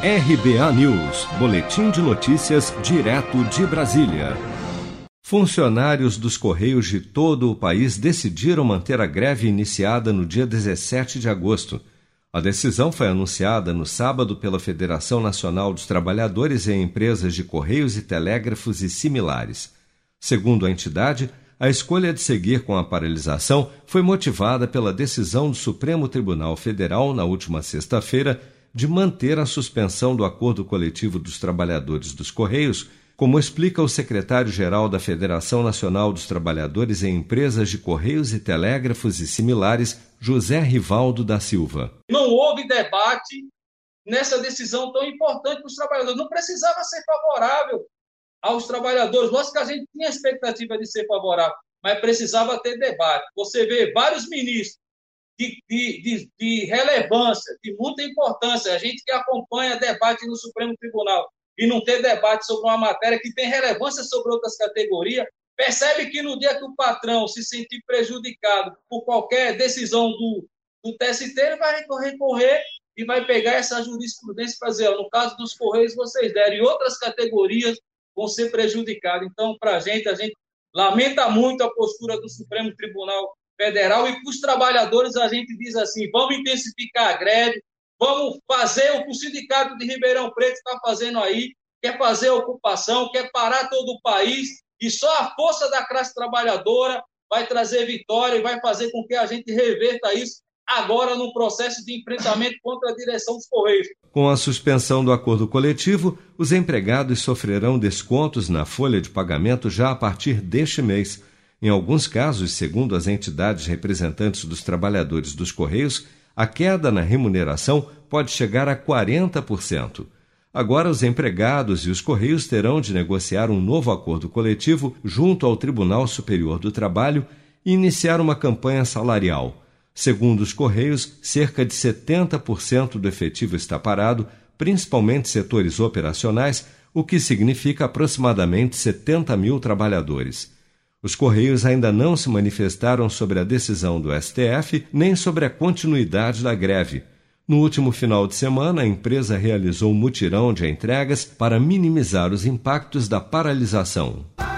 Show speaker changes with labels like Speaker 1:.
Speaker 1: RBA News, Boletim de Notícias, direto de Brasília. Funcionários dos Correios de todo o país decidiram manter a greve iniciada no dia 17 de agosto. A decisão foi anunciada no sábado pela Federação Nacional dos Trabalhadores em Empresas de Correios e Telégrafos e similares. Segundo a entidade, a escolha de seguir com a paralisação foi motivada pela decisão do Supremo Tribunal Federal na última sexta-feira de manter a suspensão do acordo coletivo dos trabalhadores dos Correios, como explica o secretário-geral da Federação Nacional dos Trabalhadores em Empresas de Correios e Telégrafos e similares, José Rivaldo da Silva.
Speaker 2: Não houve debate nessa decisão tão importante para os trabalhadores. Não precisava ser favorável aos trabalhadores. Lógico que a gente tinha expectativa de ser favorável, mas precisava ter debate. Você vê vários ministros de, de, de, relevância, de muita importância. A gente que acompanha debate no Supremo Tribunal e não ter debate sobre uma matéria que tem relevância sobre outras categorias, percebe que no dia que o patrão se sentir prejudicado por qualquer decisão do, do TST, ele vai recorrer e vai pegar essa jurisprudência para dizer, no caso dos Correios, vocês deram, e outras categorias vão ser prejudicadas. Então, para a gente, a gente lamenta muito a postura do Supremo Tribunal Federal e para os trabalhadores a gente diz assim: vamos intensificar a greve, vamos fazer o que o Sindicato de Ribeirão Preto está fazendo aí, quer fazer ocupação, quer parar todo o país, e só a força da classe trabalhadora vai trazer vitória e vai fazer com que a gente reverta isso agora no processo de enfrentamento contra a direção dos Correios.
Speaker 1: Com a suspensão do acordo coletivo, os empregados sofrerão descontos na folha de pagamento já a partir deste mês. Em alguns casos, segundo as entidades representantes dos trabalhadores dos Correios, a queda na remuneração pode chegar a 40%. Agora, os empregados e os Correios terão de negociar um novo acordo coletivo junto ao Tribunal Superior do Trabalho e iniciar uma campanha salarial. Segundo os Correios, cerca de 70% do efetivo está parado, principalmente setores operacionais, o que significa aproximadamente 70 mil trabalhadores. Os Correios ainda não se manifestaram sobre a decisão do STF nem sobre a continuidade da greve. No último final de semana, a empresa realizou um mutirão de entregas para minimizar os impactos da paralisação.